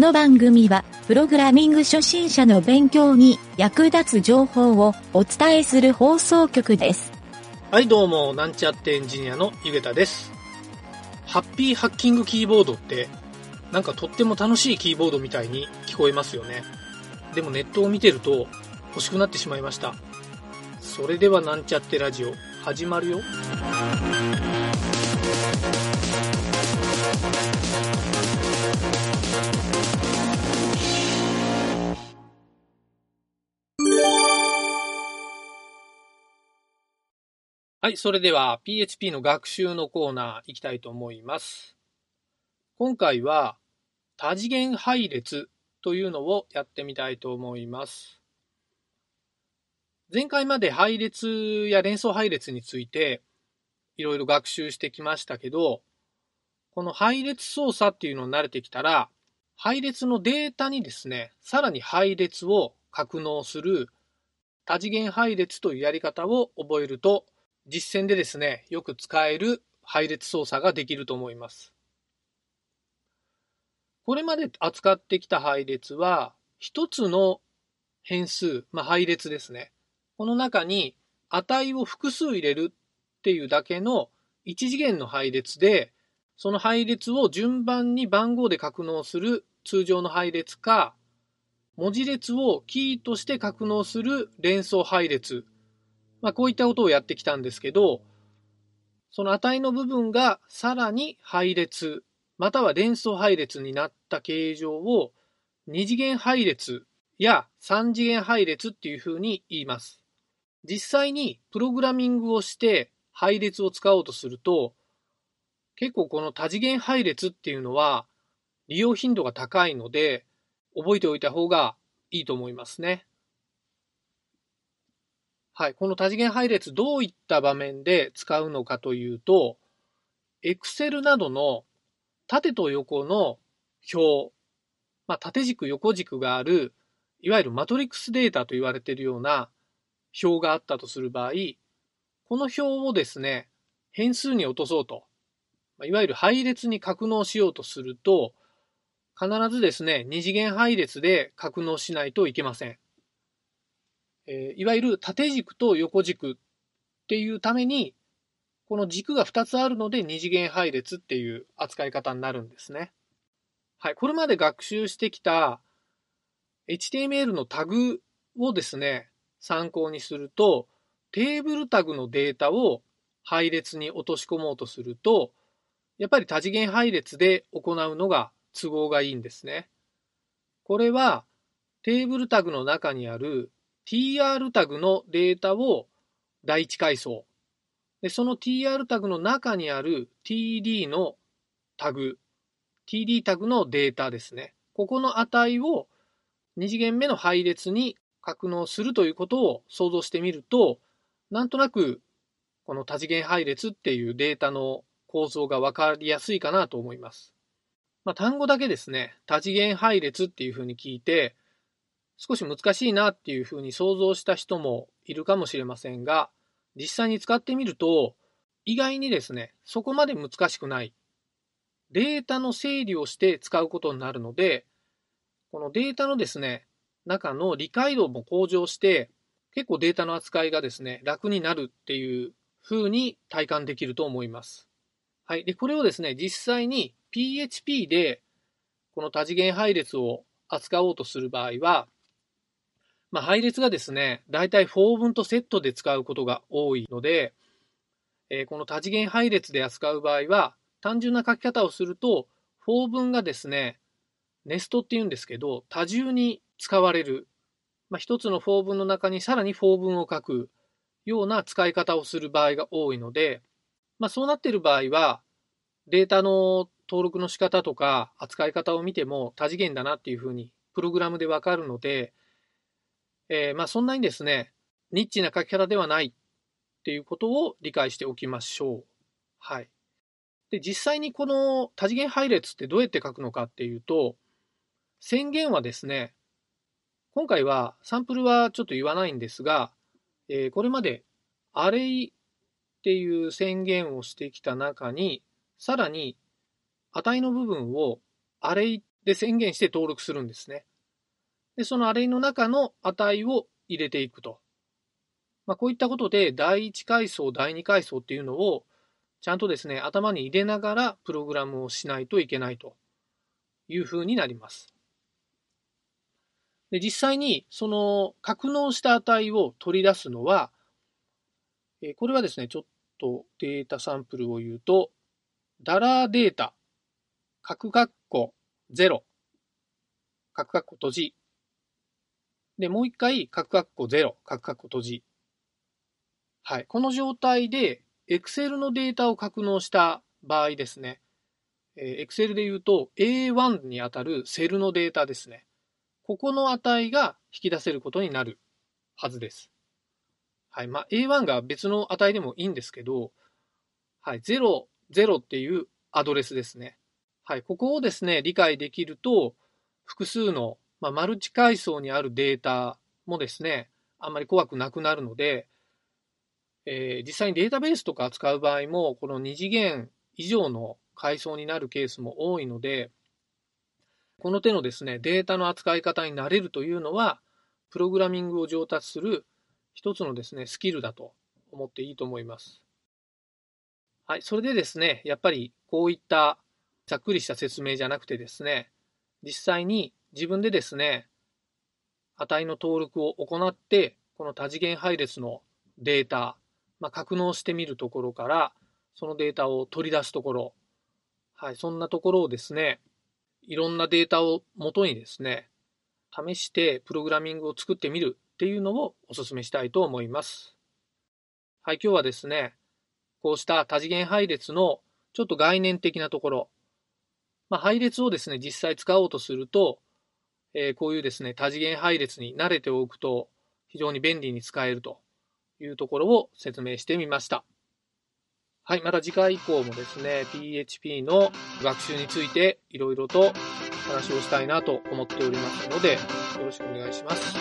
この番組は、プログラミング初心者の勉強に役立つ情報をお伝えする放送局です。はい、どうも、なんちゃってエンジニアのゆげたです。ハッピーハッキングキーボードって、なんかとっても楽しいキーボードみたいに聞こえますよね。でもネットを見てると欲しくなってしまいました。それではなんちゃってラジオ、始まるよ。はい、それでは PHP の学習のコーナー行きたいと思います。今回は多次元配列というのをやってみたいと思います。前回まで配列や連想配列についていろいろ学習してきましたけど、この配列操作っていうのに慣れてきたら、配列のデータにですね、さらに配列を格納する多次元配列というやり方を覚えると、実践でですね、よく使える配列操作ができると思います。これまで扱ってきた配列は、一つの変数、まあ、配列ですね。この中に値を複数入れるっていうだけの一次元の配列で、その配列を順番に番号で格納する通常の配列か、文字列をキーとして格納する連想配列。まあ、こういったことをやってきたんですけど、その値の部分がさらに配列、または連想配列になった形状を二次元配列や三次元配列っていうふうに言います。実際にプログラミングをして配列を使おうとすると、結構この多次元配列っていうのは利用頻度が高いので、覚えておいた方がいいと思いますね。はい。この多次元配列どういった場面で使うのかというと、Excel などの縦と横の表、まあ、縦軸横軸がある、いわゆるマトリックスデータと言われているような表があったとする場合、この表をですね、変数に落とそうと、いわゆる配列に格納しようとすると、必ずですね、二次元配列で格納しないといけません。えーいわゆる縦軸と横軸っていうために、この軸が2つあるので二次元配列っていう扱い方になるんですね。はい。これまで学習してきた HTML のタグをですね、参考にすると、テーブルタグのデータを配列に落とし込もうとすると、やっぱり多次元配列で行うのが都合がいいんですね。これはテーブルタグの中にある tr タグのデータを第一階層。で、その tr タグの中にある td のタグ、td タグのデータですね。ここの値を二次元目の配列に格納するということを想像してみると、なんとなくこの多次元配列っていうデータの構造がわかりやすいかなと思います。まあ、単語だけですね、多次元配列っていうふうに聞いて、少し難しいなっていうふうに想像した人もいるかもしれませんが、実際に使ってみると、意外にですね、そこまで難しくない。データの整理をして使うことになるので、このデータのですね、中の理解度も向上して、結構データの扱いがですね、楽になるっていう風に体感できると思います。はい。で、これをですね、実際に PHP でこの多次元配列を扱おうとする場合は、まあ、配列がですね、だいたい4分とセットで使うことが多いので、えーこの多次元配列で扱う場合は、単純な書き方をすると、4分がですね、ネストって言うんですけど、多重に使われる。まあ、一つの4分の中にさらに4分を書くような使い方をする場合が多いので、まあ、そうなっている場合は、データの登録の仕方とか扱い方を見ても多次元だなっていうふうにプログラムでわかるので、えーまあそんなにですね、ニッチな書き方ではないっていうことを理解しておきましょう。はい。で、実際にこの多次元配列ってどうやって書くのかっていうと、宣言はですね、今回はサンプルはちょっと言わないんですが、えーこれまでアレイっていう宣言をしてきた中に、さらに値の部分をアレイで宣言して登録するんですね。で、そのアレイの中の値を入れていくと。まあ、こういったことで第1階層、第2階層っていうのをちゃんとですね、頭に入れながらプログラムをしないといけないというふうになります。で、実際にその格納した値を取り出すのは、えこれはですね、ちょっとデータサンプルを言うと、ダラーデータ、角括弧0、角括弧閉じ。で、もう一回、角括弧0、角括弧閉じ。はい。この状態で、Excel のデータを格納した場合ですね、え Excel で言うと A1 にあたるセルのデータですね。ここの値が引き出せることになるはずです。はい。まあ、A1 が別の値でもいいんですけど、はい。0、0っていうアドレスですね。はい。ここをですね、理解できると、複数の、まあ、マルチ階層にあるデータもですね、あんまり怖くなくなるので、えー、実際にデータベースとか扱う場合も、この2次元以上の階層になるケースも多いので、この手のですね、データの扱い方になれるというのは、プログラミングを上達する一つのですね、スキルだと思っていいと思います。はい、それでですね、やっぱりこういったざっくりした説明じゃなくてですね、実際に自分でですね、値の登録を行って、この多次元配列のデータ、まあ、格納してみるところから、そのデータを取り出すところ、はい、そんなところをですね、いろんなデータを元にですね、試してプログラミングを作ってみるっていうのをお勧めしたいと思います。はい、今日はですね、こうした多次元配列のちょっと概念的なところ、まあ、配列をですね、実際使おうとすると、えー、こういうですね、多次元配列に慣れておくと非常に便利に使えるというところを説明してみました。はい、また次回以降もですね、PHP の学習についていろいろと話をしたいなと思っておりますので、よろしくお願いします。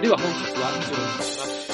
では本日は以上になります。